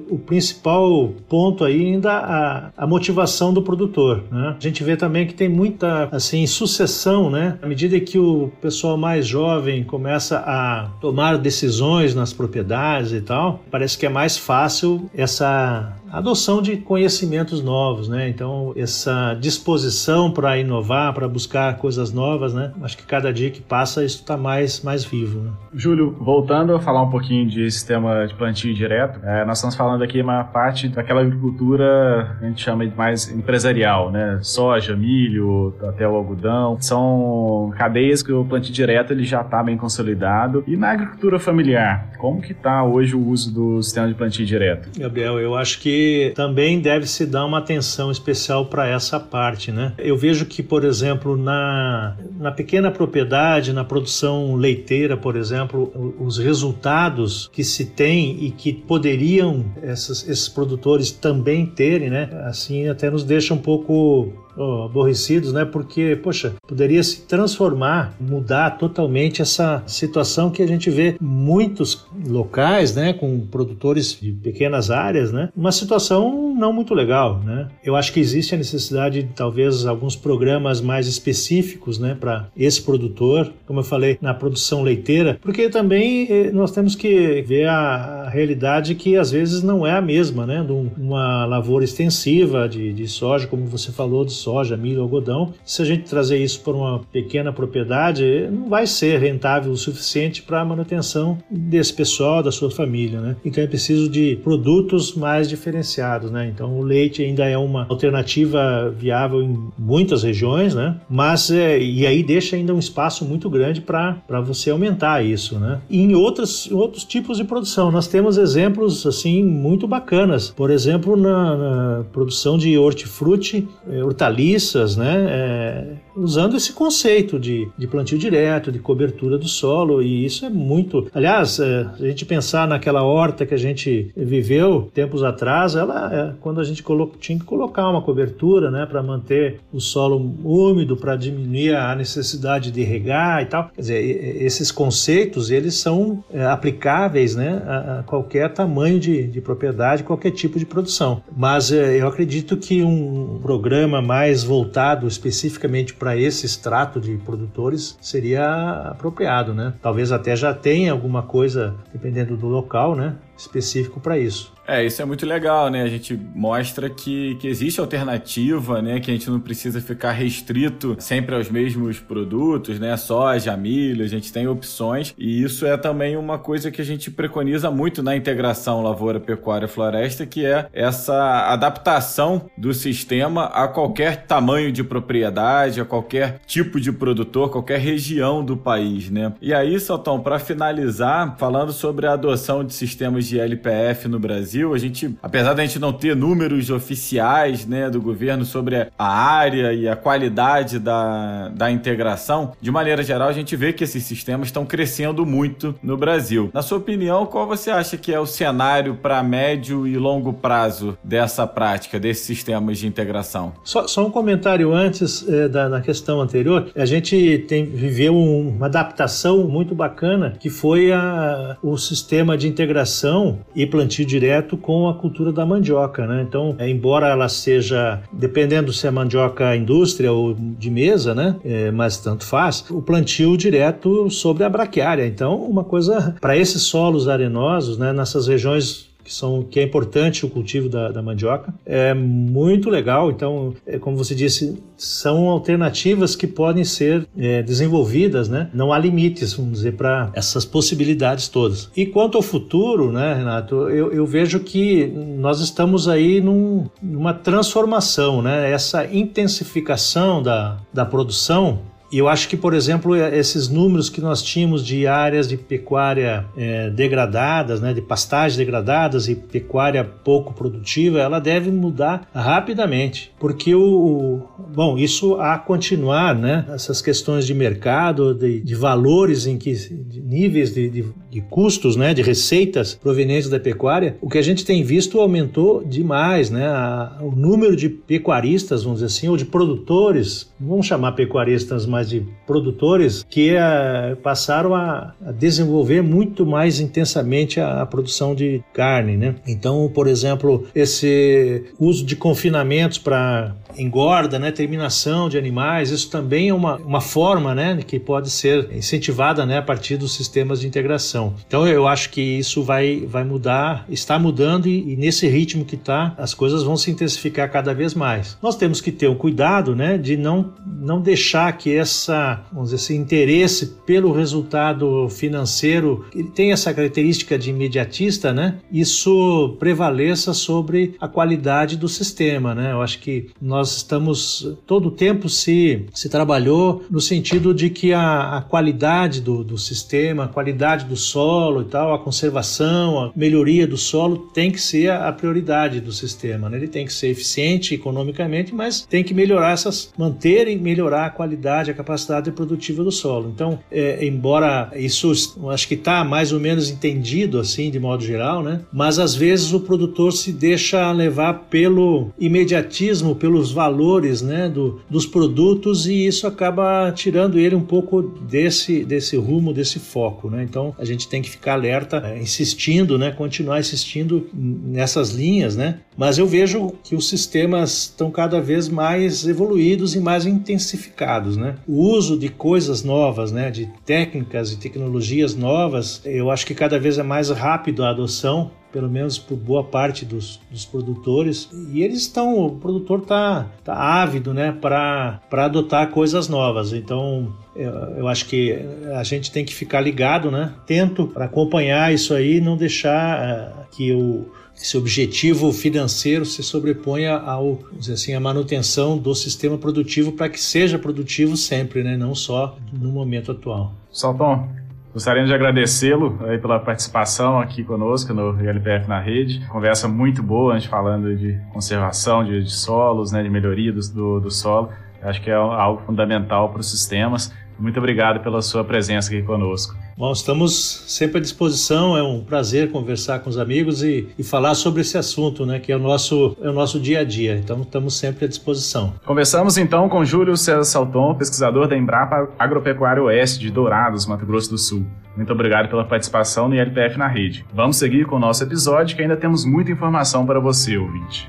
o principal ponto ainda a, a motivação do produtor. Né? A gente vê também que tem muita assim sucessão, né? À medida que o pessoal mais jovem começa a tomar decisões nas propriedades e tal, parece que é mais fácil essa adoção de conhecimentos novos, né? Então, essa disposição para inovar, para buscar coisas novas, né? Acho que cada dia que passa isso está mais, mais vivo. Né? Júlio, voltando a falar um pouquinho de sistema de plantio direto, é, nós estamos falando aqui uma parte daquela agricultura que a gente chama de mais empresarial, né? Soja, milho, até o algodão. São cadeias que o plantio direto ele já está bem consolidado. E na agricultura familiar, como que está hoje o uso do sistema de plantio direto? Gabriel, eu acho que também deve se dar uma atenção especial para essa parte, né? Eu vejo que, por exemplo, na, na pequena propriedade, na produção leiteira, por exemplo, os resultados que se tem e que poderiam essas, esses produtores também terem, né? Assim, até nos deixa um pouco oh, aborrecidos, né? Porque, poxa, poderia se transformar, mudar totalmente essa situação que a gente vê muitos locais, né, com produtores de pequenas áreas, né? Uma situação não muito legal, né? Eu acho que existe a necessidade de talvez alguns programas mais específicos, né, para esse produtor, como eu falei, na produção leiteira, porque também eh, nós temos que ver a, realidade que às vezes não é a mesma, né? De uma lavoura extensiva de, de soja, como você falou, de soja, milho, algodão. Se a gente trazer isso para uma pequena propriedade, não vai ser rentável o suficiente para a manutenção desse pessoal, da sua família, né? Então é preciso de produtos mais diferenciados, né? Então o leite ainda é uma alternativa viável em muitas regiões, né? Mas é, e aí deixa ainda um espaço muito grande para você aumentar isso, né? E em outros, outros tipos de produção, nós temos exemplos assim muito bacanas. Por exemplo, na, na produção de hortifruti, é, hortaliças né, é, usando esse conceito de, de plantio direto, de cobertura do solo, e isso é muito. Aliás, é, a gente pensar naquela horta que a gente viveu tempos atrás, ela, quando a gente tinha que colocar uma cobertura né, para manter o solo úmido, para diminuir a necessidade de regar e tal. Quer dizer, esses conceitos eles são é, aplicáveis né, a, qualquer tamanho de, de propriedade, qualquer tipo de produção. Mas é, eu acredito que um programa mais mais voltado especificamente para esse extrato de produtores seria apropriado, né? Talvez até já tenha alguma coisa, dependendo do local, né? Específico para isso. É, isso é muito legal, né? A gente mostra que, que existe alternativa, né? Que a gente não precisa ficar restrito sempre aos mesmos produtos, né? Soja, milho, a gente tem opções. E isso é também uma coisa que a gente preconiza muito na integração lavoura, pecuária, floresta, que é essa adaptação do sistema a qualquer tamanho de propriedade, a qualquer tipo de produtor, qualquer região do país, né? E aí, Saltão, para finalizar, falando sobre a adoção de sistemas de LPF no Brasil, Brasil, a gente, apesar da gente não ter números oficiais né, do governo sobre a área e a qualidade da, da integração, de maneira geral, a gente vê que esses sistemas estão crescendo muito no Brasil. Na sua opinião, qual você acha que é o cenário para médio e longo prazo dessa prática, desses sistemas de integração? Só, só um comentário antes é, da na questão anterior. A gente tem, viveu um, uma adaptação muito bacana que foi a, o sistema de integração e plantio direto direto com a cultura da mandioca, né? Então, é, embora ela seja, dependendo se é mandioca indústria ou de mesa, né? É, mas tanto faz, o plantio direto sobre a braquiária. Então, uma coisa para esses solos arenosos, né? Nessas regiões que, são, que é importante o cultivo da, da mandioca. É muito legal, então, é, como você disse, são alternativas que podem ser é, desenvolvidas, né? Não há limites, vamos dizer, para essas possibilidades todas. E quanto ao futuro, né, Renato, eu, eu vejo que nós estamos aí num, numa transformação, né? Essa intensificação da, da produção e eu acho que, por exemplo, esses números que nós tínhamos de áreas de pecuária é, degradadas, né, de pastagens degradadas e pecuária pouco produtiva, ela deve mudar rapidamente, porque o, o bom, isso a continuar, né, essas questões de mercado, de, de valores em que de níveis de, de, de, custos, né, de receitas provenientes da pecuária, o que a gente tem visto aumentou demais, né, a, o número de pecuaristas, vamos dizer assim, ou de produtores, vamos chamar pecuaristas mais mais de produtores que uh, passaram a, a, desenvolver muito mais intensamente a, a, produção de carne, né? Então, por exemplo, esse uso de confinamentos para engorda, né, terminação de animais, isso também é uma, uma forma, né, que pode ser incentivada, né, a partir dos sistemas de integração. Então, eu acho que isso vai, vai mudar, está mudando e, e nesse ritmo que está, as coisas vão se intensificar cada vez mais. Nós temos que ter um cuidado, né, de não, não deixar que essa, vamos dizer, esse interesse pelo resultado financeiro, ele tem essa característica de imediatista, né, isso prevaleça sobre a qualidade do sistema, né. Eu acho que nós nós estamos todo o tempo se, se trabalhou no sentido de que a, a qualidade do, do sistema, a qualidade do solo e tal, a conservação, a melhoria do solo tem que ser a, a prioridade do sistema. Né? Ele tem que ser eficiente economicamente, mas tem que melhorar essas, manter e melhorar a qualidade, a capacidade produtiva do solo. Então, é, embora isso acho que está mais ou menos entendido assim de modo geral, né? Mas às vezes o produtor se deixa levar pelo imediatismo, pelos valores né, do, dos produtos e isso acaba tirando ele um pouco desse, desse rumo, desse foco. Né? Então a gente tem que ficar alerta, é, insistindo, né, continuar insistindo nessas linhas, né? mas eu vejo que os sistemas estão cada vez mais evoluídos e mais intensificados. Né? O uso de coisas novas, né, de técnicas e tecnologias novas, eu acho que cada vez é mais rápido a adoção pelo menos por boa parte dos, dos produtores. E eles estão, o produtor está tá ávido né, para adotar coisas novas. Então, eu, eu, acho que a gente tem que ficar ligado, né, atento para acompanhar isso aí não deixar uh, que o esse objetivo financeiro se sobreponha ao, dizer assim, a manutenção do sistema produtivo para que seja produtivo sempre, né? não só no momento atual. Salton, Gostaríamos de agradecê-lo pela participação aqui conosco no ILPF na rede. Conversa muito boa, a gente falando de conservação de, de solos, né, de melhoria do, do, do solo. Acho que é algo fundamental para os sistemas. Muito obrigado pela sua presença aqui conosco. Bom, estamos sempre à disposição, é um prazer conversar com os amigos e, e, falar sobre esse assunto, né, que é o, nosso, é o nosso dia a dia. Então, estamos sempre à disposição. Conversamos então com Júlio César Salton, pesquisador da Embrapa Agropecuária Oeste de Dourados, Mato Grosso do Sul. Muito obrigado pela participação no ILPF na rede. Vamos seguir com o nosso episódio, que ainda temos muita informação para você, ouvinte.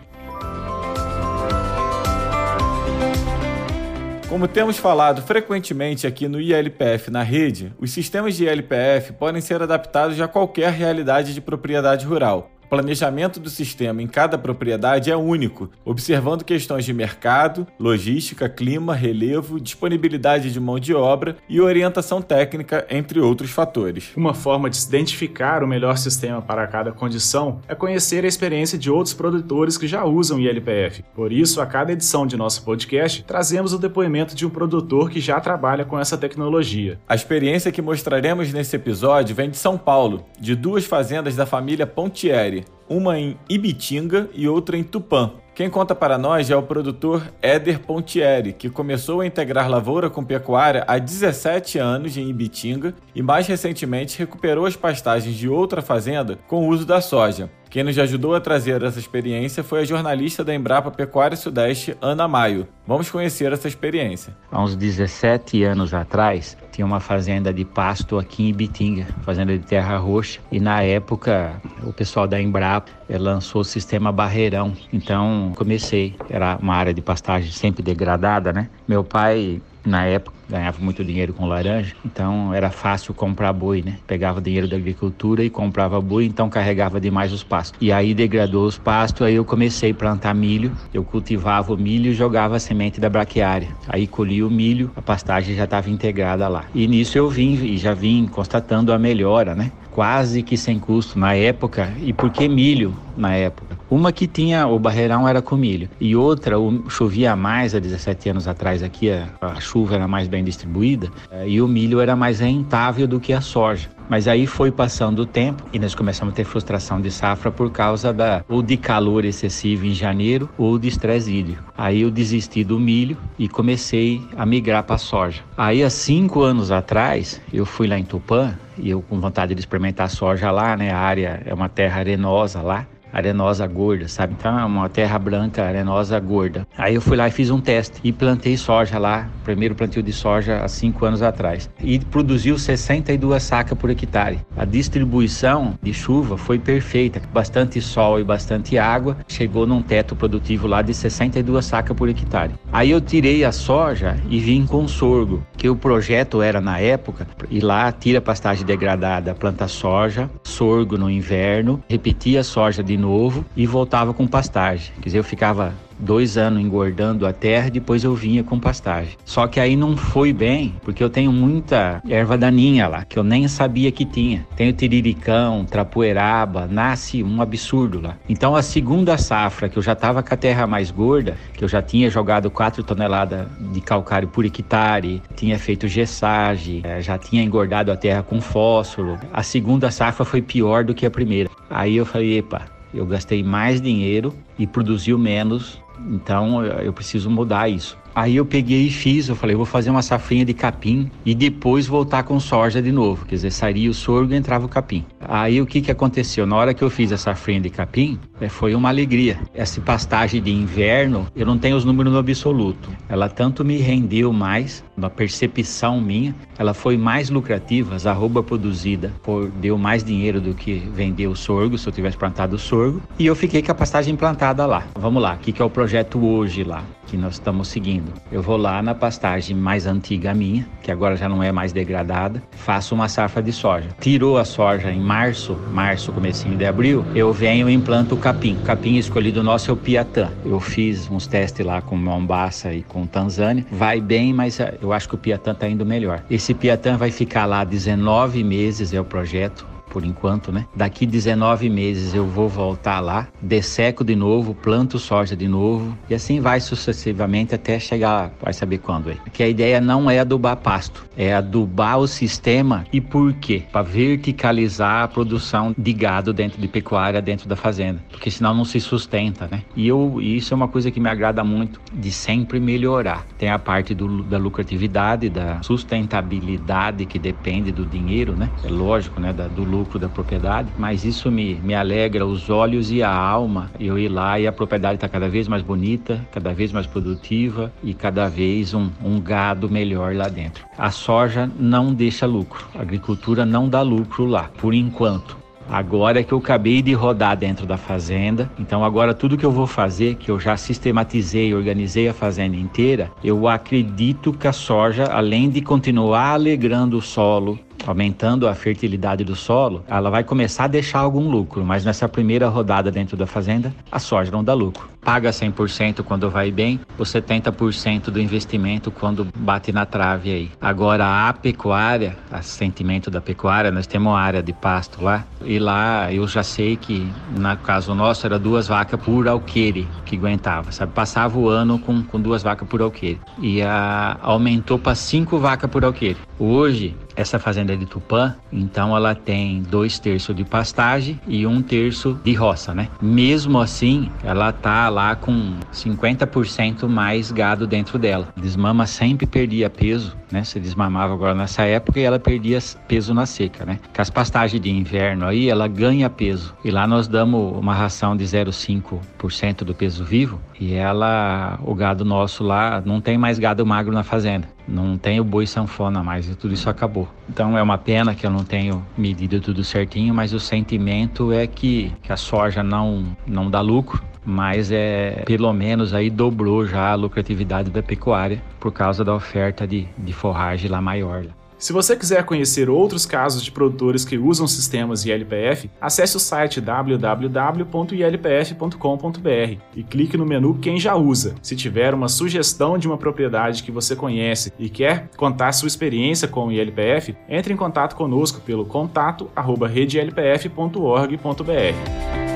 Como temos falado frequentemente aqui no ILPF na rede, os sistemas de ILPF podem ser adaptados a qualquer realidade de propriedade rural. O planejamento do sistema em cada propriedade é único, observando questões de mercado, logística, clima, relevo, disponibilidade de mão de obra e orientação técnica, entre outros fatores. Uma forma de se identificar o melhor sistema para cada condição é conhecer a experiência de outros produtores que já usam ILPF. Por isso, a cada edição de nosso podcast, trazemos o depoimento de um produtor que já trabalha com essa tecnologia. A experiência que mostraremos nesse episódio vem de São Paulo, de duas fazendas da família Pontieri movie. Uma em Ibitinga e outra em Tupã. Quem conta para nós é o produtor Éder Pontieri, que começou a integrar lavoura com pecuária há 17 anos em Ibitinga e mais recentemente recuperou as pastagens de outra fazenda com o uso da soja. Quem nos ajudou a trazer essa experiência foi a jornalista da Embrapa Pecuária Sudeste, Ana Maio. Vamos conhecer essa experiência. Há uns 17 anos atrás, tinha uma fazenda de pasto aqui em Ibitinga, fazenda de terra roxa, e na época o pessoal da Embrapa lançou o sistema Barreirão. Então comecei, era uma área de pastagem sempre degradada, né? Meu pai na época ganhava muito dinheiro com laranja, então era fácil comprar boi, né? Pegava dinheiro da agricultura e comprava boi, então carregava demais os pastos. E aí degradou os pastos, aí eu comecei a plantar milho, eu cultivava o milho e jogava a semente da braquiária. Aí colhi o milho, a pastagem já estava integrada lá. E nisso eu vim e já vim constatando a melhora, né? Quase que sem custo na época. E por que milho na época? Uma que tinha o barreirão era com milho e outra o, chovia mais há 17 anos atrás aqui a, a chuva era mais bem distribuída eh, e o milho era mais rentável do que a soja. Mas aí foi passando o tempo e nós começamos a ter frustração de safra por causa da ou de calor excessivo em janeiro ou de estresse hídrico. Aí eu desisti do milho e comecei a migrar para soja. Aí há cinco anos atrás eu fui lá em Tupã e eu com vontade de experimentar soja lá, né? A área é uma terra arenosa lá arenosa gorda, sabe? Então é uma terra branca arenosa gorda. Aí eu fui lá e fiz um teste e plantei soja lá, primeiro plantio de soja há cinco anos atrás. E produziu 62 sacas por hectare. A distribuição de chuva foi perfeita, bastante sol e bastante água, chegou num teto produtivo lá de 62 sacas por hectare. Aí eu tirei a soja e vim com sorgo, que o projeto era na época ir lá, tira pastagem degradada, planta soja, sorgo no inverno, repetia a soja de novo e voltava com pastagem. Quer dizer, eu ficava dois anos engordando a terra, depois eu vinha com pastagem. Só que aí não foi bem, porque eu tenho muita erva daninha lá, que eu nem sabia que tinha. Tenho tiriricão, trapoeraba, nasce um absurdo lá. Então a segunda safra, que eu já estava com a terra mais gorda, que eu já tinha jogado 4 toneladas de calcário por hectare, tinha feito gessagem, eh, já tinha engordado a terra com fósforo. A segunda safra foi pior do que a primeira. Aí eu falei, epa, eu gastei mais dinheiro e produziu menos então eu preciso mudar isso. Aí eu peguei e fiz, eu falei, vou fazer uma safrinha de capim e depois voltar com soja de novo. Quer dizer, sairia o sorgo e entrava o capim. Aí o que, que aconteceu? Na hora que eu fiz a safrinha de capim, é, foi uma alegria. Essa pastagem de inverno, eu não tenho os números no absoluto. Ela tanto me rendeu mais, na percepção minha, ela foi mais lucrativa, a arroba produzida por, deu mais dinheiro do que vender o sorgo, se eu tivesse plantado o sorgo. E eu fiquei com a pastagem plantada lá. Vamos lá, o que, que é o projeto hoje lá? que nós estamos seguindo. Eu vou lá na pastagem mais antiga minha, que agora já não é mais degradada, faço uma safra de soja. Tirou a soja em março, março, comecinho de abril, eu venho e implanto o capim. O capim escolhido nosso é o Piatã. Eu fiz uns testes lá com Mombasa e com Tanzânia. Vai bem, mas eh, eu acho que o Piatã está indo melhor. Esse Piatã vai ficar lá 19 meses, é o projeto por enquanto, né? Daqui 19 meses eu vou voltar lá, desseco de novo, planto soja de novo e assim vai sucessivamente até chegar, vai saber quando aí. Que a ideia não é adubar pasto, é adubar o sistema e por quê? Para verticalizar a produção de gado dentro de pecuária dentro da fazenda, porque senão não se sustenta, né? E eu isso é uma coisa que me agrada muito de sempre melhorar. Tem a parte do, da lucratividade, da sustentabilidade que depende do dinheiro, né? É lógico, né? Da, do lucro lucro da propriedade, mas isso me, me alegra os olhos e a alma. Eu ir lá e a propriedade está cada vez mais bonita, cada vez mais produtiva e cada vez um, um gado melhor lá dentro. A soja não deixa lucro, a agricultura não dá lucro lá, por enquanto. Agora é que eu acabei de rodar dentro da fazenda, então agora tudo que eu vou fazer, que eu já sistematizei, organizei a fazenda inteira, eu acredito que a soja, além de continuar alegrando o solo, aumentando a fertilidade do solo, ela vai começar a deixar algum lucro, mas nessa primeira rodada dentro da fazenda, a soja não dá lucro. Paga 100% quando vai bem, ou 70% do investimento quando bate na trave aí. Agora a pecuária, assentimento da pecuária, nós temos uma área de pasto lá, e lá eu já sei que, no caso nosso, era duas vacas por alqueire que aguentava, sabe? Passava o ano com, com duas vacas por alqueire. E a, aumentou para cinco vacas por alqueire. Hoje, essa fazenda é de Tupã, então ela tem dois terços de pastagem e um terço de roça, né? Mesmo assim, ela tá lá com 50% mais gado dentro dela. Desmama sempre perdia peso, né? Se desmamava agora nessa época e ela perdia peso na seca, né? Com as pastagens de inverno aí, ela ganha peso. E lá nós damos uma ração de 0,5% do peso vivo e ela, o gado nosso lá, não tem mais gado magro na fazenda. Não tenho boi sanfona mais, tudo isso acabou. Então é uma pena que eu não tenho medido tudo certinho, mas o sentimento é que, que a soja não, não dá lucro, mas é pelo menos aí dobrou já a lucratividade da pecuária por causa da oferta de, de forragem lá maior. Se você quiser conhecer outros casos de produtores que usam sistemas ILPF, acesse o site www.ilpf.com.br e clique no menu Quem já usa. Se tiver uma sugestão de uma propriedade que você conhece e quer contar sua experiência com o ILPF, entre em contato conosco pelo contato@redelpf.org.br.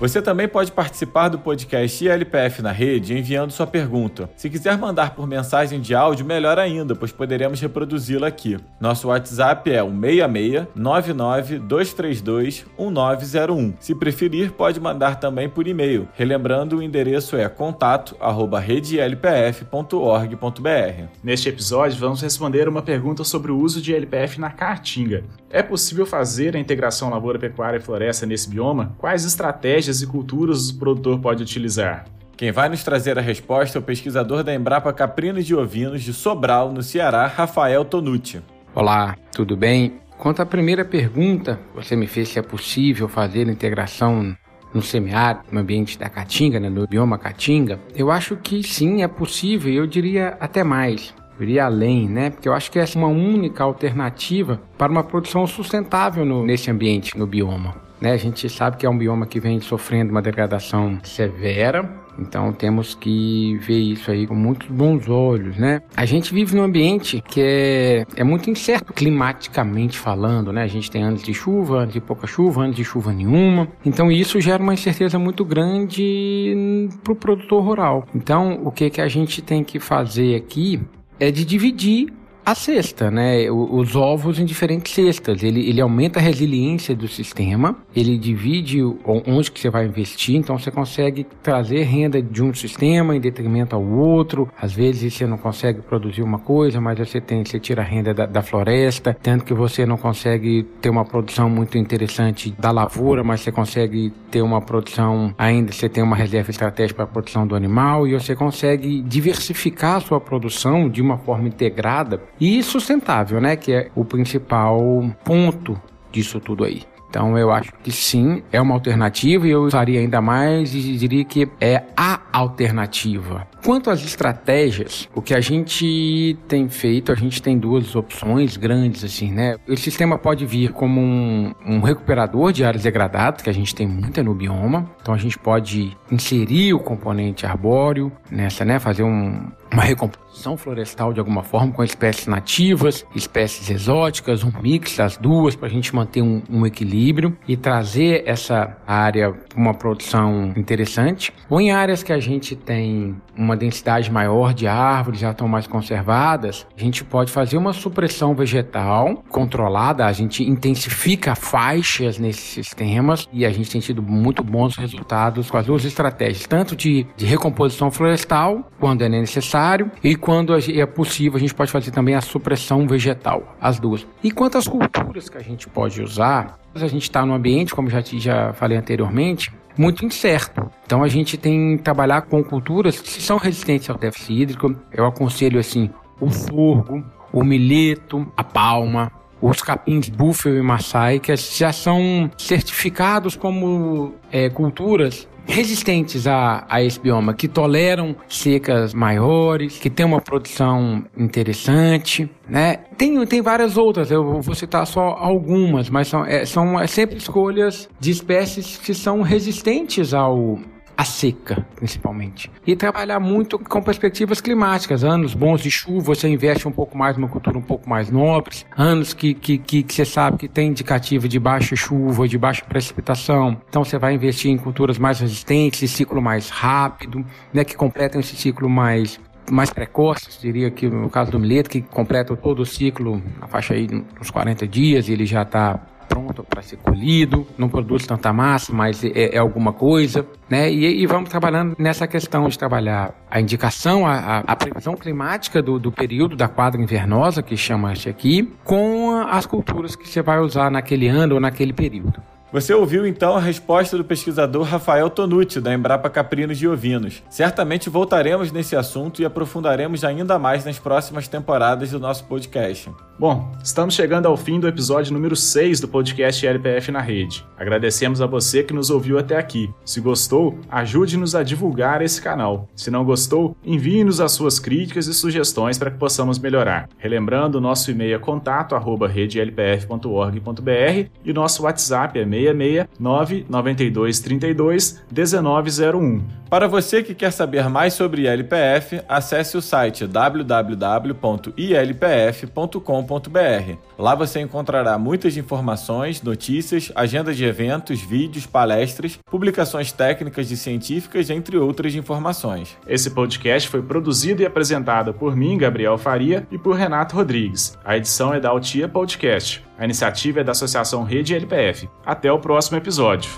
Você também pode participar do podcast ILPF na rede enviando sua pergunta. Se quiser mandar por mensagem de áudio, melhor ainda, pois poderemos reproduzi-la aqui. Nosso WhatsApp é o 66 99 232 1901. Se preferir, pode mandar também por e-mail. Relembrando, o endereço é contato@redelpf.org.br. Neste episódio, vamos responder uma pergunta sobre o uso de ILPF na caatinga. É possível fazer a integração lavoura, pecuária e floresta nesse bioma? Quais estratégias e culturas o produtor pode utilizar? Quem vai nos trazer a resposta é o pesquisador da Embrapa Caprinos de Ovinos de Sobral, no Ceará, Rafael Tonucci. Olá, tudo bem? Quanto à primeira pergunta, você me fez se é possível fazer a integração no semiárido, no ambiente da caatinga, né, no bioma caatinga, eu acho que sim, é possível, eu diria até mais. Eu iria além, né? Porque eu acho que essa é uma única alternativa para uma produção sustentável no, nesse ambiente, no bioma. Né? A gente sabe que é um bioma que vem sofrendo uma degradação severa, então temos que ver isso aí com muitos bons olhos, né? A gente vive num ambiente que é, é muito incerto climaticamente falando, né? A gente tem anos de chuva, anos de pouca chuva, anos de chuva nenhuma. Então isso gera uma incerteza muito grande para o produtor rural. Então o que, que a gente tem que fazer aqui é de dividir a cesta, né? Os ovos em diferentes cestas. Ele, ele aumenta a resiliência do sistema, ele divide onde que você vai investir, então você consegue trazer renda de um sistema em detrimento ao outro. Às vezes você não consegue produzir uma coisa, mas você tem, você tira a renda da, da floresta, tanto que você não consegue ter uma produção muito interessante da lavoura, mas você consegue ter uma produção ainda, você tem uma reserva estratégica para a produção do animal e você consegue diversificar a sua produção de uma forma integrada e sustentável, né? Que é o principal ponto disso tudo aí. Então eu acho que sim, é uma alternativa e eu usaria ainda mais e diria que é a alternativa. Quanto às estratégias, o que a gente tem feito, a gente tem duas opções grandes assim, né? O sistema pode vir como um, um recuperador de áreas degradadas, que a gente tem muita no bioma. Então a gente pode inserir o componente arbóreo nessa, né? Fazer um, uma recomposição florestal de alguma forma com espécies nativas, espécies exóticas, um mix das duas para a gente manter um, um, equilíbrio e trazer essa área para uma produção interessante. Ou em áreas que a gente tem uma densidade maior de árvores, já estão mais conservadas, a gente pode fazer uma supressão vegetal controlada, a gente intensifica faixas nesses sistemas e a gente tem tido muito bons resultados com as duas estratégias, tanto de, de recomposição florestal, quando é necessário necessário e quando é possível a gente pode fazer também a supressão vegetal, as duas. E quanto às culturas que a gente pode usar, a gente está no ambiente, como já, já falei anteriormente, muito incerto. Então a gente tem que trabalhar com culturas que são resistentes ao déficit hídrico. Eu aconselho assim o sorgo, o milheto, a palma, os capins búfalo e maçai, que já são certificados como é, culturas resistentes a, a esse bioma, que toleram secas maiores, que tem uma produção interessante, né? Tem, tem várias outras, eu vou citar só algumas, mas são, é, são é sempre escolhas de espécies que são resistentes ao, a seca, principalmente. E trabalhar muito com perspectivas climáticas. Anos bons de chuva, você investe um pouco mais numa cultura um pouco mais nobre. Anos que, que, que, que você sabe que tem indicativo de baixa chuva, de baixa precipitação. Então você vai investir em culturas mais resistentes, ciclo mais rápido, né, que completam esse ciclo mais mais precoces, diria que no caso do milheto, que completa todo o ciclo na faixa aí uns 40 dias, ele já está pronto para ser colhido, não produz tanta massa, mas é, é alguma coisa, né? E, e, vamos trabalhando nessa questão de trabalhar a indicação, a, a previsão climática do, do, período da quadra invernosa, que chama-se aqui, com as culturas que você vai usar naquele ano ou naquele período. Você ouviu então a resposta do pesquisador Rafael Tonucci, da Embrapa Caprinos e Ovinos. Certamente voltaremos nesse assunto e aprofundaremos ainda mais nas próximas temporadas do nosso podcast. Bom, estamos chegando ao fim do episódio número 6 do podcast LPF na Rede. Agradecemos a você que nos ouviu até aqui. Se gostou, ajude-nos a divulgar esse canal. Se não gostou, envie-nos as suas críticas e sugestões para que possamos melhorar. Relembrando, nosso e-mail é contato@redelpf.org.br e nosso WhatsApp é 66 992 32 1901. Para você que quer saber mais sobre ILPF, acesse o site www.ilpf.com.br. Lá você encontrará muitas informações, notícias, agenda de eventos, vídeos, palestras, publicações técnicas e científicas, entre outras informações. Esse podcast foi produzido e apresentado por mim, Gabriel Faria, e por Renato Rodrigues. A edição é da Altia Podcast. A iniciativa é da Associação Rede LPF. Até o próximo episódio.